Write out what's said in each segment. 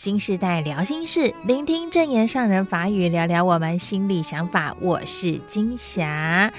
新时代聊心事，聆听证言上人法语，聊聊我们心里想法。我是金霞。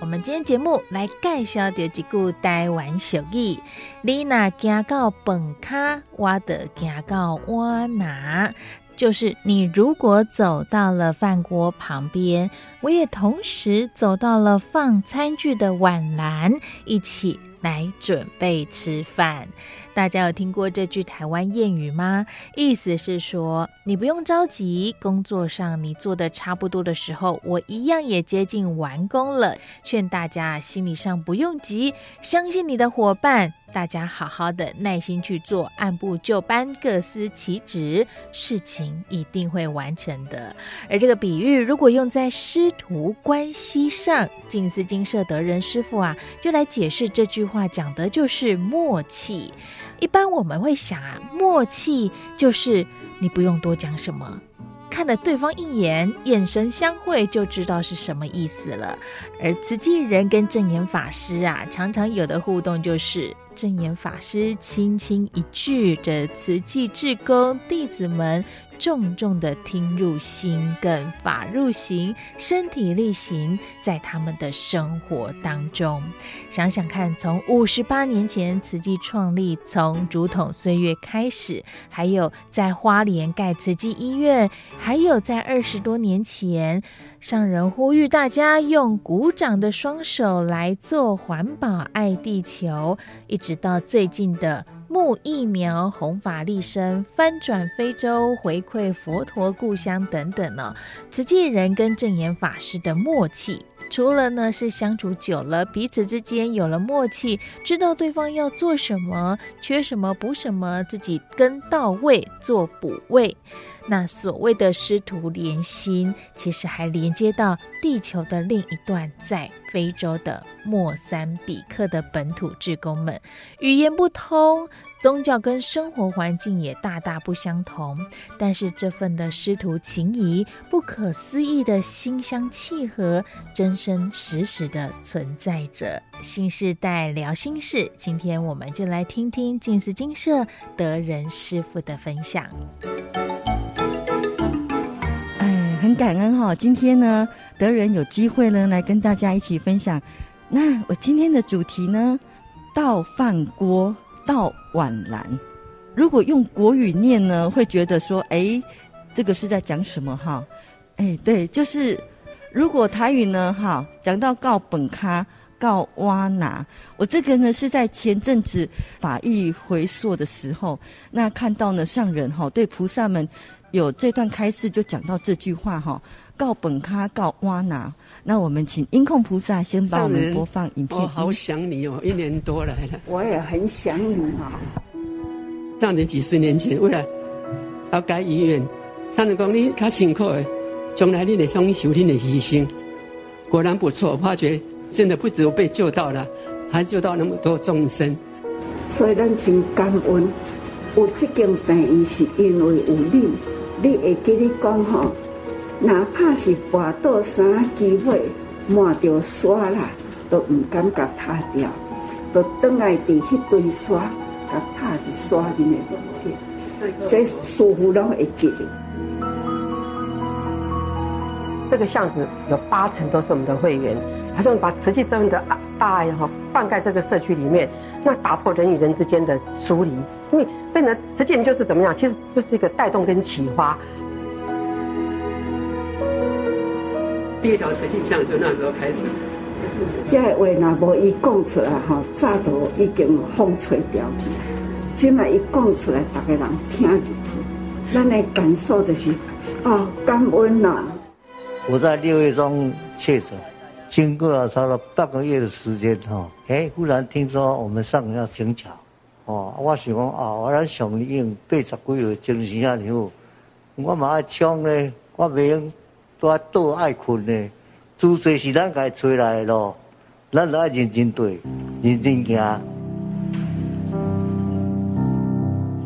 我们今天节目来介绍的几句台湾俗语：你若行到本卡，我的行到碗拿。就是你如果走到了饭锅旁边，我也同时走到了放餐具的碗篮，一起来准备吃饭。大家有听过这句台湾谚语吗？意思是说，你不用着急，工作上你做的差不多的时候，我一样也接近完工了。劝大家心理上不用急，相信你的伙伴，大家好好的耐心去做，按部就班，各司其职，事情一定会完成的。而这个比喻如果用在师徒关系上，静思精舍德仁师傅啊，就来解释这句话，讲的就是默契。一般我们会想啊，默契就是你不用多讲什么，看了对方一眼，眼神相会就知道是什么意思了。而慈济人跟证严法师啊，常常有的互动就是。证严法师轻轻一句，这慈济志工弟子们重重的听入心，跟法入行，身体力行在他们的生活当中。想想看，从五十八年前慈济创立，从竹筒岁月开始，还有在花莲盖慈济医院，还有在二十多年前。上人呼吁大家用鼓掌的双手来做环保、爱地球，一直到最近的木疫苗、弘法利生、翻转非洲、回馈佛陀故乡等等呢。慈济人跟证严法师的默契，除了呢是相处久了，彼此之间有了默契，知道对方要做什么、缺什么补什么，自己跟到位做补位。那所谓的师徒连心，其实还连接到地球的另一端，在非洲的莫桑比克的本土志工们，语言不通，宗教跟生活环境也大大不相同，但是这份的师徒情谊，不可思议的心相契合，真真实实的存在着。新时代聊心事，今天我们就来听听静思精舍德仁师父的分享。哎很感恩哈，今天呢，德仁有机会呢来跟大家一起分享。那我今天的主题呢，倒饭锅到碗篮。如果用国语念呢，会觉得说，哎，这个是在讲什么哈？哎，对，就是如果台语呢，哈，讲到告本咖告挖拿，我这个呢是在前阵子法义回溯的时候，那看到呢上人哈对菩萨们。有这段开示就讲到这句话哈，告本咖告挖拿。那我们请音控菩萨先帮我们播放影片。我好想你哦，一年多来了。我也很想你啊。上人几十年前为了要盖医院，上人讲你较辛苦的，将来你得享受你的牺牲，果然不错。发觉真的不只有被救到了，还救到那么多众生。所以咱真感恩，有这间病院是因为有你。你会给你讲吼，哪怕是跋倒三机会，满着沙啦，都唔敢甲拍掉，都等来伫迄堆沙，甲拍伫沙里面不掉。这舒服拢会记得。这个巷子有八成都是我们的会员，好像把慈济这样的大爱哈灌溉这个社区里面，那打破人与人之间的疏离。因为变成慈济人就是怎么样，其实就是一个带动跟启发。第一条慈济巷就那时候开始。这个话若无伊讲出来哈，早都已经风吹掉去。今麦伊讲出来，大家人听进去，咱的感受就是啊，感恩呐。我在六月中确诊，经过了差不多半个月的时间哈，哎，忽然听说我们上人要请假。哦，我想讲啊，我来上映八十几号精神啊，然后我嘛爱抢咧，我袂用都爱倒爱困的。诸罪是咱家找来的咯，咱都爱认真对，认真行。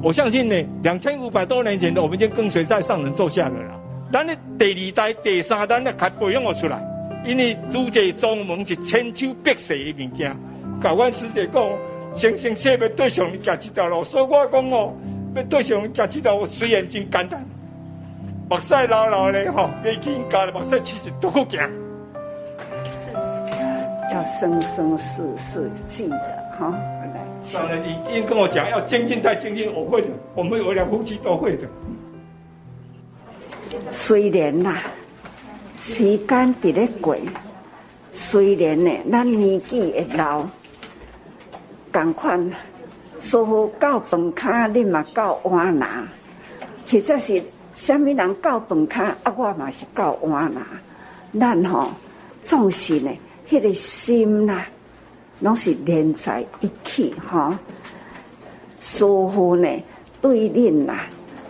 我相信呢，两千五百多年前的我们已经跟随在上人座下了啦。咱的第二代、第三代呢，还培养我出来，因为诸罪宗门是千秋百世的物件。教官师姐讲。生生世世要对上你行这条路，所以我讲哦，要对上行这条路虽然真简单，目屎流流的吼，未见家的目屎其实都够行。要生生世世记得哈。当然，你应跟我讲要精进再精进，我会的，我们我两夫妻都会的。虽然呐，时间在咧过，虽然呢，咱年纪会老，同款，师父到饭卡，你嘛到碗拿，或者是虾米人到饭卡，啊，我嘛是到碗啦，咱吼总是呢，迄个心呐，拢是连在一起哈。师傅呢，对恁呐。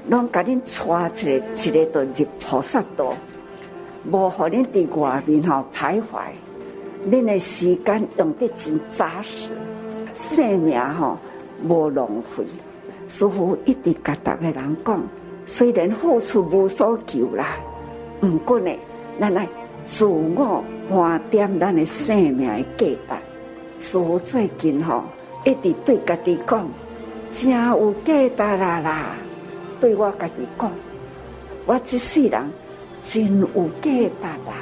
拢甲恁带一个一个到入菩萨道，无互恁伫外面吼徘徊。恁的时间用得真扎实，生命吼无浪费。师傅一直甲逐个人讲，虽然付出无所求啦，毋过呢，咱来自我盘点咱的生命的价值。师父最近吼一直对家己讲，真有价值啦啦。对我家己讲，我这世人真有价值啦！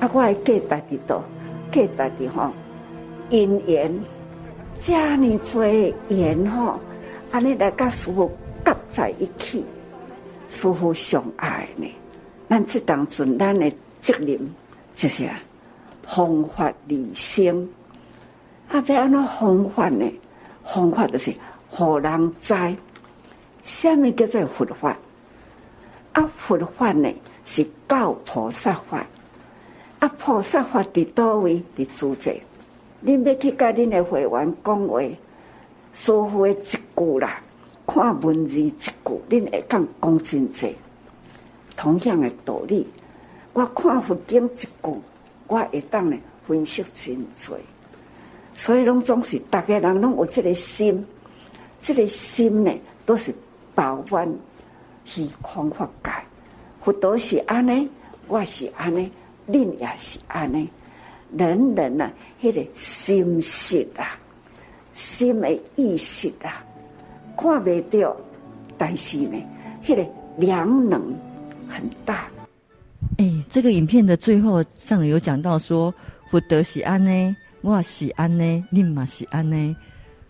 啊，我的价值伫倒，价值伫吼因缘，这么多缘吼，安尼来甲师父夹在一起，师父上爱呢。咱这当阵咱的责任就是啊，弘法利生。啊，要安怎方法呢？方法就是互人知。什么叫做佛法？啊，佛法呢是教菩萨法。啊，菩萨法伫叨位？伫自在。恁要去甲恁的会员讲话，师父的一句啦，看文字一句，恁会讲讲真济。同样的道理，我看佛经一句，我会当呢分析真济。所以拢总是大家人拢有这个心，这个心呢都是。保温虚空法界，佛陀是安尼，我是安尼，恁也是安尼。人人啊，迄个心识啊，心的意识啊，看未到，但是呢，迄个量能很大。哎，这个影片的最后上有讲到说，佛德喜安呢，我喜安尼，恁嘛喜安呢。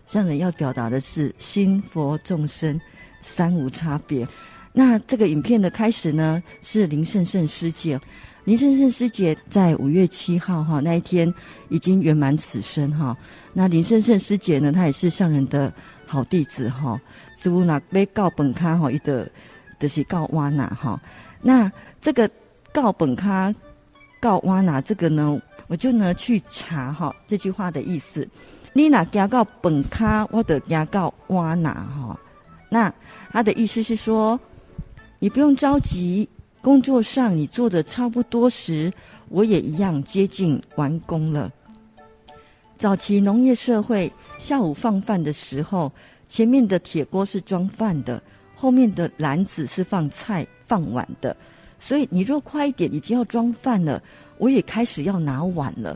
上人要表达的是心佛众生。三无差别。那这个影片的开始呢，是林胜胜师姐。林胜胜师姐在五月七号哈那一天已经圆满此生哈。那林胜胜师姐呢，她也是上人的好弟子哈。师父那被告本咖哈，一的就是告瓦拿哈。那这个告本咖告瓦拿这个呢，我就呢去查哈这句话的意思。你哪加告本咖，我得加告瓦拿哈。那他的意思是说，你不用着急，工作上你做的差不多时，我也一样接近完工了。早期农业社会，下午放饭的时候，前面的铁锅是装饭的，后面的篮子是放菜放碗的。所以你若快一点，已经要装饭了，我也开始要拿碗了。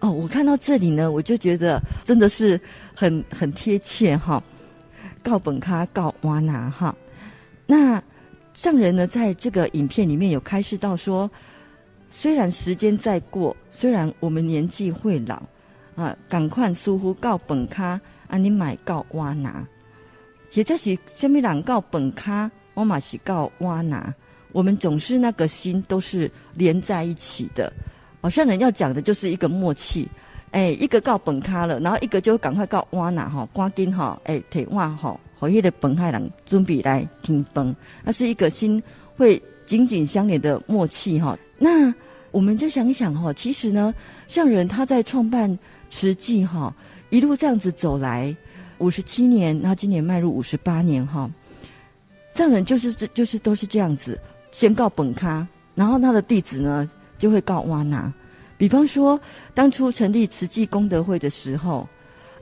哦，我看到这里呢，我就觉得真的是很很贴切哈。告本咖告瓦拿哈，那上人呢，在这个影片里面有开示到说，虽然时间在过，虽然我们年纪会老啊，赶快疏忽告本咖啊，你买告瓦拿，也就是什么人告本咖，我嘛是告瓦拿，我们总是那个心都是连在一起的。好像人要讲的就是一个默契。哎，一个告本卡了，然后一个就赶快告瓦拿哈，赶紧哈，哎，提瓦哈，和那个本海人准备来听崩，那是一个心会紧紧相连的默契哈。那我们就想一想哈，其实呢，像人他在创办慈济哈，一路这样子走来五十七年，然后今年迈入五十八年哈，上人就是这就是都是这样子，先告本卡，然后他的弟子呢就会告瓦拿。比方说，当初成立慈济功德会的时候，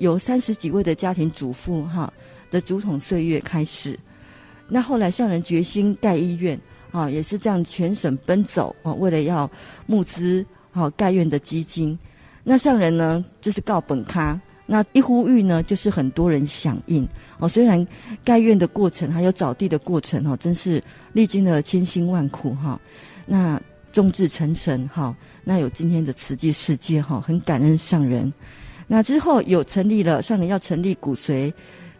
有三十几位的家庭主妇哈的竹筒岁月开始。那后来上人决心盖医院啊，也是这样全省奔走啊，为了要募资好盖院的基金。那上人呢，就是告本咖那一呼吁呢，就是很多人响应哦。虽然盖院的过程还有找地的过程哦，真是历经了千辛万苦哈。那众志成城哈，那有今天的慈济世界哈，很感恩上人。那之后有成立了上人要成立骨髓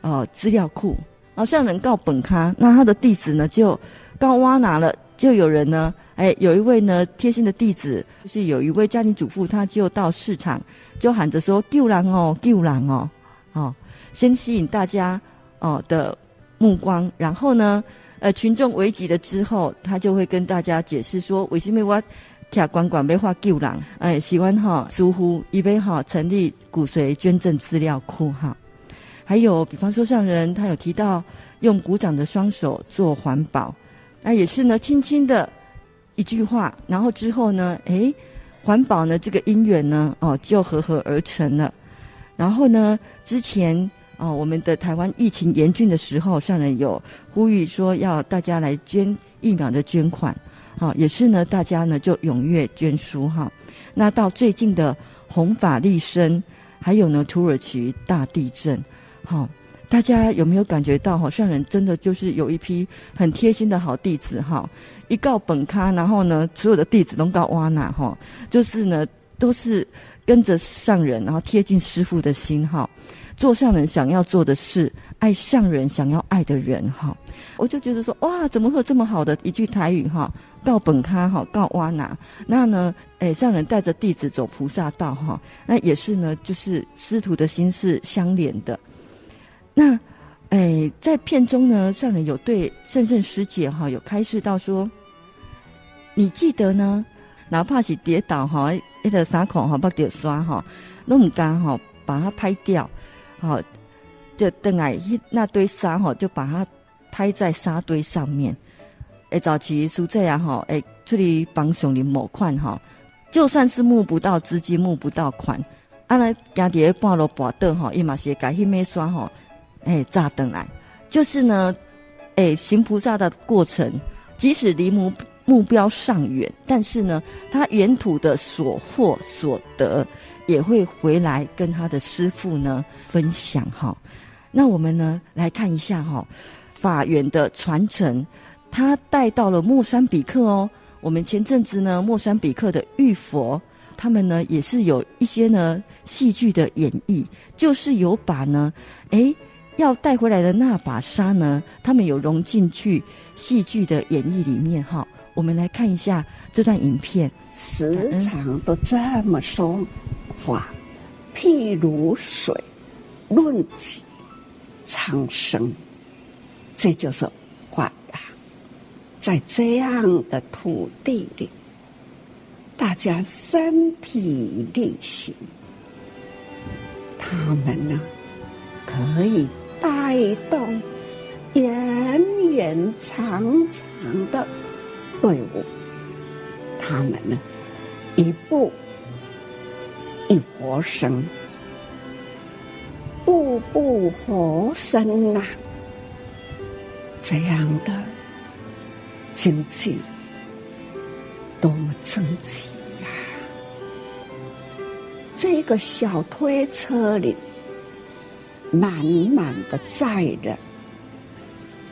呃资料库啊，上人告本咖，那他的弟子呢就告挖拿了，就有人呢，哎，有一位呢贴心的弟子，就是有一位家庭主妇，他就到市场。就喊着说救人哦，救人哦，哦，先吸引大家哦的目光，然后呢，呃，群众围集了之后，他就会跟大家解释说，为什么我徛关关要画救人？哎，喜欢哈，疏忽一杯哈，成立骨髓捐赠资料库哈。还有，比方说上人他有提到用鼓掌的双手做环保，那也是呢，轻轻的一句话，然后之后呢，哎。环保呢，这个因缘呢，哦，就合合而成了。然后呢，之前哦，我们的台湾疫情严峻的时候，上人有呼吁说要大家来捐疫苗的捐款，好、哦，也是呢，大家呢就踊跃捐书哈、那到最近的弘法利生，还有呢土耳其大地震，好、大家有没有感觉到哈？上人真的就是有一批很贴心的好弟子哈，一告本咖，然后呢，所有的弟子都告哇那哈，就是呢，都是跟着上人，然后贴近师傅的心哈，做上人想要做的事，爱上人想要爱的人哈。我就觉得说哇，怎么会有这么好的一句台语哈？告本咖哈，告哇那，那呢，诶，上人带着弟子走菩萨道哈，那也是呢，就是师徒的心是相连的。那，诶，在片中呢，上人有对圣圣师姐哈有开示到说，你记得呢，哪怕是跌倒哈，一个伤口哈，不掉刷哈，都唔敢哈，把它拍掉，好，就等来那堆沙哈，就把它拍在沙堆上面。诶，早期是这样哈，诶，出去帮上人募款哈，就算是募不到资金，募不到款，啊那家底半路跋倒哈，伊嘛是会改迄枚刷哈。哎，炸灯来，就是呢，哎，行菩萨的过程，即使离目目标尚远，但是呢，他沿途的所获所得，也会回来跟他的师父呢分享哈。那我们呢来看一下哈，法缘的传承，他带到了莫桑比克哦。我们前阵子呢，莫桑比克的玉佛，他们呢也是有一些呢戏剧的演绎，就是有把呢，哎。要带回来的那把沙呢？他们有融进去戏剧的演绎里面哈。我们来看一下这段影片。时常都这么说话，譬如水论起苍生，这就是话啊。在这样的土地里，大家身体力行，他们呢可以。带动延延长长的队伍，他们呢，一步一活生，步步活生呐、这样的经济多么争气呀！这个小推车里。满满的载人，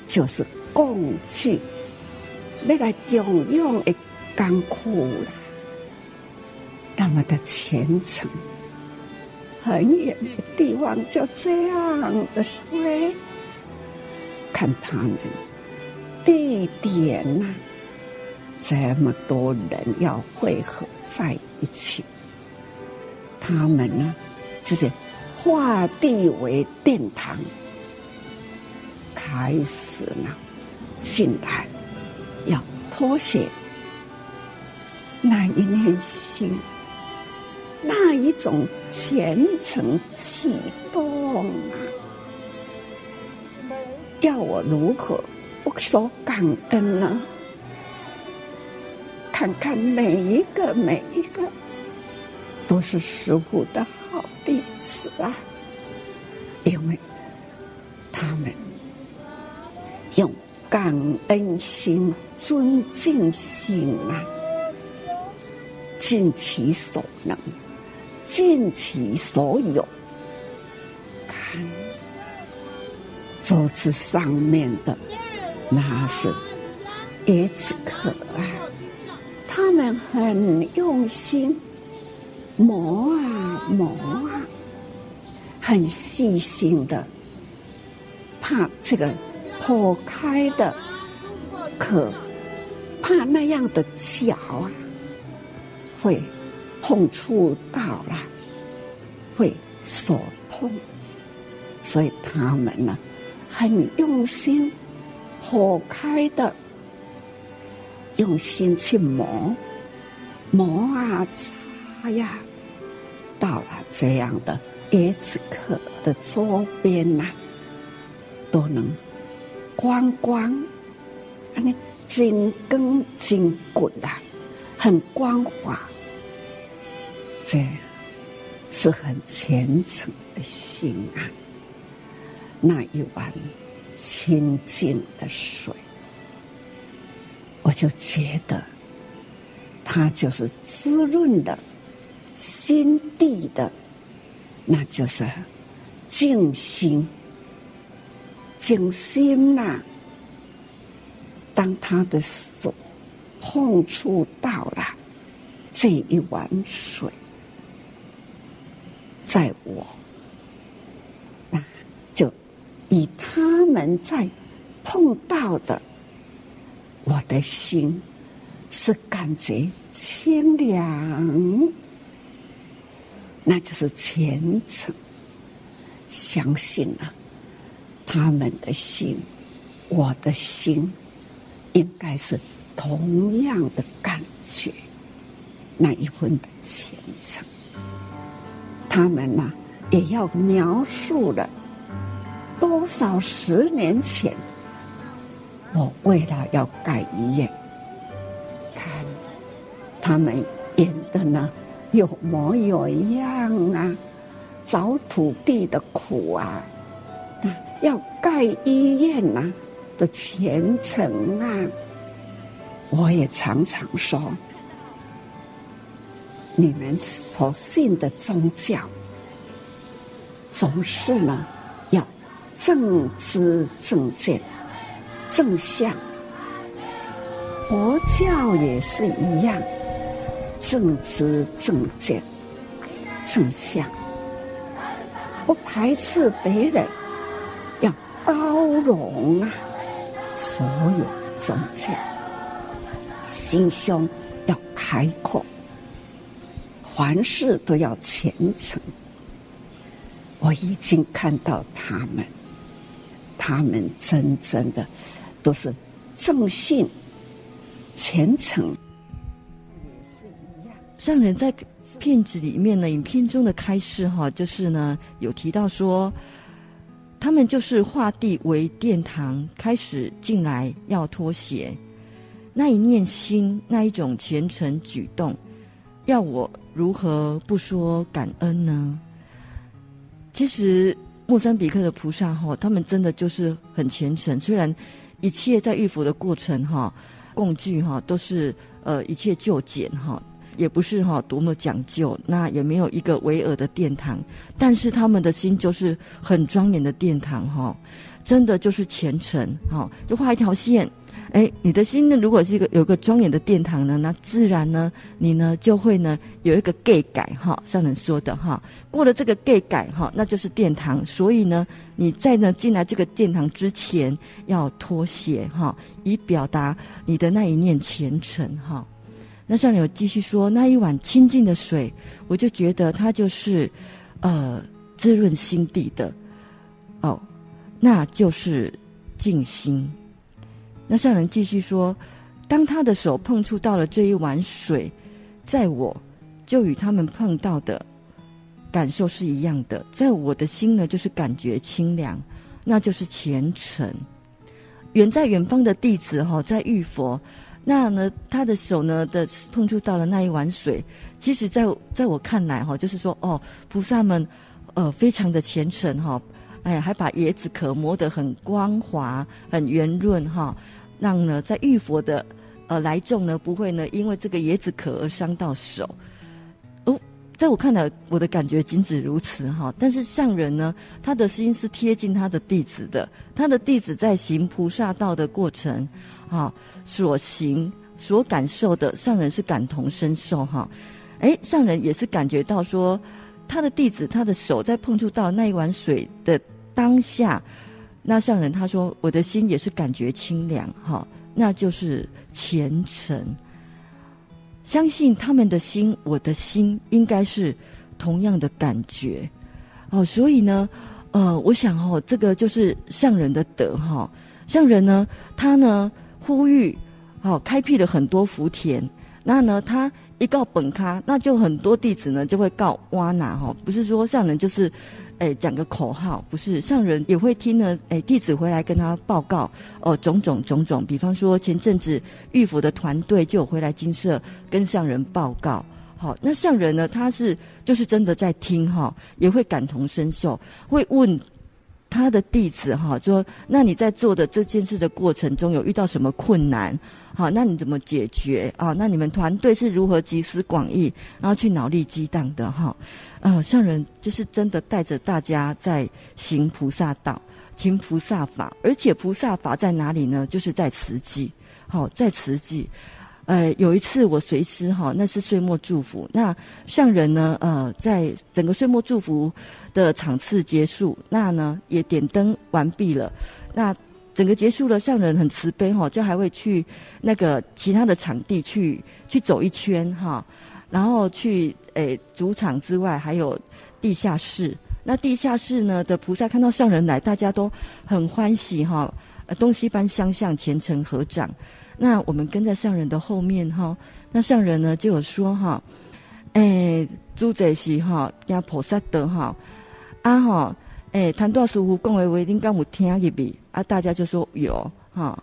就是共去要来供养的艰苦了。那么的虔诚，很远的地方就这样的推，看他们地点呐、这么多人要汇合在一起，他们呢，就是。化地为殿堂，开始了进来，要脱鞋，那一念心，那一种虔诚启动啊！要我如何不说感恩呢？看看每一个每一个，都是师父的。好子啊，因为他们用感恩心、尊敬心啊，尽其所能，尽其所有，看桌子上面的那是椰子壳啊，他们很用心磨啊磨啊，很细心的，怕这个破开的壳，怕那样的脚啊会碰触到了，会所痛，所以他们呢很用心破开的，用心去磨磨啊擦呀，到了这样的椰子壳的周边呐、都能光光，啊那紧绷紧骨啊，很光滑。这是很虔诚的心啊！那一碗清净的水，我就觉得它就是滋润了心地的，那就是静心。静心呐、啊，当他的手碰触到了这一碗水。在我，那就以他们在碰到的，我的心是感觉清凉，那就是虔诚，相信了、啊、他们的心，我的心应该是同样的感觉，那一份的虔诚。他们呢，也要描述了多少十年前，我为了要盖医院，看他们演的呢，有模有样啊，找土地的苦啊，啊，要盖医院、啊、的虔诚啊，我也常常说。你们所信的宗教，总是呢要正知正见、正向。佛教也是一样，正知正见、正向，不排斥别人，要包容啊所有的宗教，心胸要开阔。凡事都要虔诚，我已经看到他们，他们真正的都是正信、虔诚，上人在片子里面呢，影片中的开示哈，就是呢有提到说，他们就是化地为殿堂，开始进来要脱鞋，那一念心，那一种虔诚举动，要我。如何不说感恩呢？其实莫桑比克的菩萨哈，他们真的就是很虔诚。虽然一切在浴佛的过程哈，供具哈都是呃一切就简哈，也不是哈多么讲究，那也没有一个巍峨的殿堂，但是他们的心就是很庄严的殿堂哈，真的就是虔诚哈，就画一条线。哎，你的心呢？如果是一个有个庄严的殿堂呢，那自然呢，你呢就会呢有一个盖改哈，上人说的哈，过了这个盖改哈，那就是殿堂。所以呢，你在呢进来这个殿堂之前要脱鞋哈，以表达你的那一念虔诚哈。那上人有继续说，那一碗清净的水，我就觉得它就是呃滋润心地的哦，那就是静心。那上人继续说，当他的手碰触到了这一碗水，在我就与他们碰到的感受是一样的，在我的心呢，就是感觉清凉，那就是虔诚。远在远方的弟子哈，在浴佛，那呢，他的手呢的碰触到了那一碗水，其实在在我看来哈，就是说哦，菩萨们呃非常的虔诚哈，哎，还把椰子壳磨得很光滑、很圆润哈。让呢，在浴佛的呃来众呢，不会呢因为这个椰子壳而伤到手。在我看来，我的感觉仅止如此哈。但是上人呢，他的心是贴近他的弟子的，他的弟子在行菩萨道的过程，哈，所行所感受的，上人是感同身受哈。哎，上人也是感觉到说，他的弟子他的手在碰触到那一碗水的当下，那上人他说，我的心也是感觉清凉哈，那就是虔诚。相信他们的心，我的心应该是同样的感觉哦。所以呢，呃，我想哦，这个就是上人的德哈。上人呢，他呢呼吁，好、哦、开辟了很多福田。那呢，他一告本咖，那就很多弟子呢就会告挖拿哈。不是说上人就是。哎，讲个口号，不是上人也会听呢。哎，弟子回来跟他报告哦，种种种种。比方说前阵子玉府的团队就回来金舍跟上人报告。好，那上人呢，他是就是真的在听哈，也会感同身受，会问他的弟子哈，说：那你在做的这件事的过程中有遇到什么困难？好，那你怎么解决啊？那你们团队是如何集思广益，然后去脑力激荡的哈？呃，上人就是真的带着大家在行菩萨道，行菩萨法，而且菩萨法在哪里呢？就是在慈济。好，在慈济。呃，有一次我随师哈，那是岁末祝福。那上人呢，呃，在整个岁末祝福的场次结束，那呢也点灯完毕了。那整个结束了，上人很慈悲哈，就还会去那个其他的场地去去走一圈哈，然后去诶主场之外还有地下室。那地下室呢的菩萨看到上人来，大家都很欢喜哈，东西班相向虔诚合掌。那我们跟在上人的后面哈，那上人呢就有说哈，诶，主这是哈，加菩萨德哈，啊哈。哎，谈多师傅讲的话，恁敢有听入去？啊，大家就说有哈。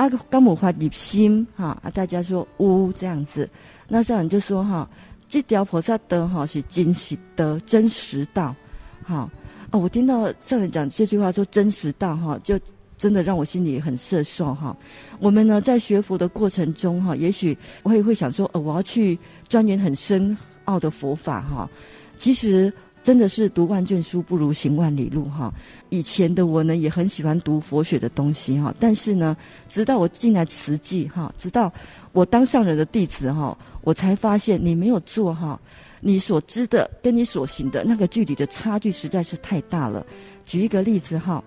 啊，敢有发入心哈？啊，大家说呜这样子。那上人就说哈，这条菩萨的哈是真实的真实道。哈哦，我听到上人讲这句话说真实道哈，就真的让我心里很摄受哈。我们呢在学佛的过程中哈，也许我也会想说，呃，我要去钻研很深奥的佛法哈。其实。真的是读万卷书不如行万里路哈。以前的我呢也很喜欢读佛学的东西哈，但是呢，直到我进来慈济哈，直到我当上人的弟子哈，我才发现你没有做哈，你所知的跟你所行的那个距离的差距实在是太大了。举一个例子哈，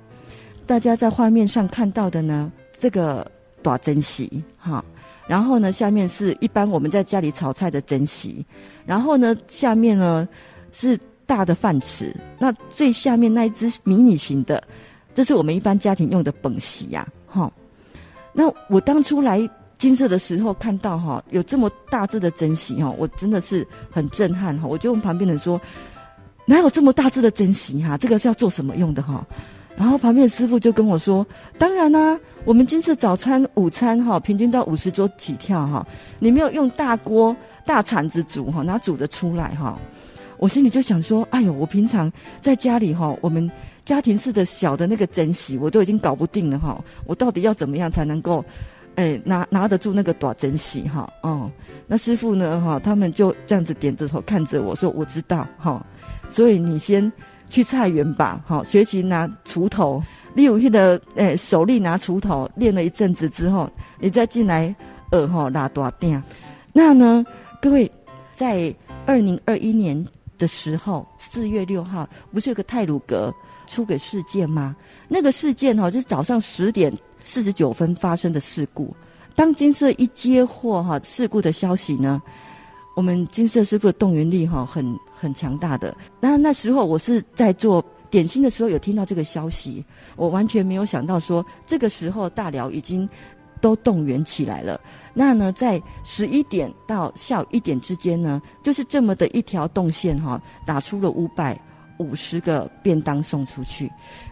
大家在画面上看到的呢，这个短珍惜哈，然后呢下面是一般我们在家里炒菜的珍惜，然后呢下面呢是。大的饭匙，那最下面那一只迷你型的，这是我们一般家庭用的本席呀，哈。那我当初来金色的时候看到哈，有这么大只的珍惜哈，我真的是很震撼哈。我就问旁边人说，哪有这么大只的珍惜哈？这个是要做什么用的哈？然后旁边的师傅就跟我说，当然啦、我们金色早餐、午餐哈，平均到五十桌起跳哈，你没有用大锅、大铲子煮哈，哪煮得出来哈？我心里就想说，哎呦，我平常在家里哈，我们家庭式的小的那个珍惜，我都已经搞不定了哈。我到底要怎么样才能够，哎，拿拿得住那个大珍惜哈？哦，那师傅呢哈，他们就这样子点着头看着我说，我知道哈。所以你先去菜园吧，哈，学习拿锄头，利用的哎手力拿锄头练了一阵子之后，你再进来呃哈拉大钉。那呢，各位在二零二一年。的时候，四月六号不是有个泰鲁阁出轨事件吗？那个事件哈，就是早上十点四十九分发生的事故。当金色一接获哈事故的消息呢，我们金色师傅的动员力哈很很强大的。那那时候我是在做点心的时候有听到这个消息，我完全没有想到说这个时候大寮已经。都动员起来了。那呢，在十一点到下午一点之间呢，就是这么的一条动线哈，打出了五百五十个便当送出去。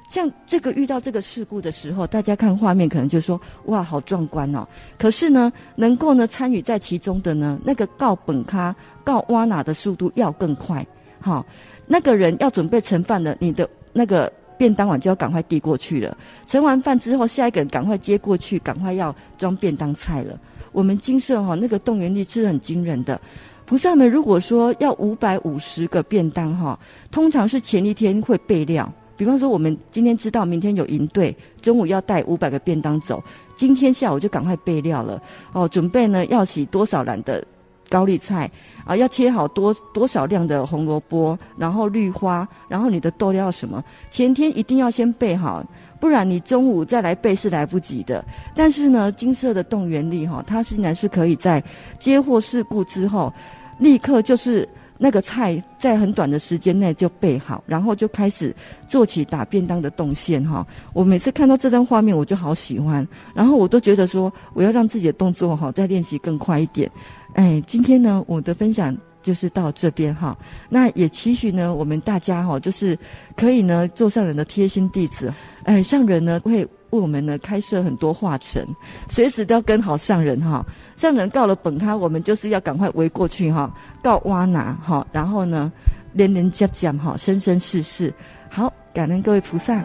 像这个遇到这个事故的时候，大家看画面可能就说哇，好壮观哦。可是呢，能够呢参与在其中的呢，那个告本咖告挖哪的速度要更快。哈，那个人要准备盛饭的，你的那个。便当碗就要赶快递过去了，盛完饭之后，下一个人赶快接过去，赶快要装便当菜了。我们金舍哈那个动员力是很惊人的，菩萨们如果说要五百五十个便当哈，通常是前一天会备料。比方说，我们今天知道明天有营队，中午要带五百个便当走，今天下午就赶快备料了哦，准备呢要洗多少篮的高丽菜啊，要切好多多少量的红萝卜，然后绿花，然后你的豆料什么，前天一定要先备好，不然你中午再来备是来不及的。但是呢，金色的动员力哈，它仍然是可以在接获事故之后，立刻就是。那个菜在很短的时间内就备好，然后就开始做起打便当的动线哈。我每次看到这张画面，我就好喜欢，然后我都觉得说我要让自己的动作哈再练习更快一点。哎，今天呢，我的分享就是到这边哈。那也期许呢，我们大家哈，就是可以呢做上人的贴心弟子。哎，上人呢会。为我们呢开设很多化程，随时都要跟好上人哈。上人告了本他，我们就是要赶快围过去哈，告挖拿哈，然后呢连连接接哈，生生世世好，感恩各位菩萨。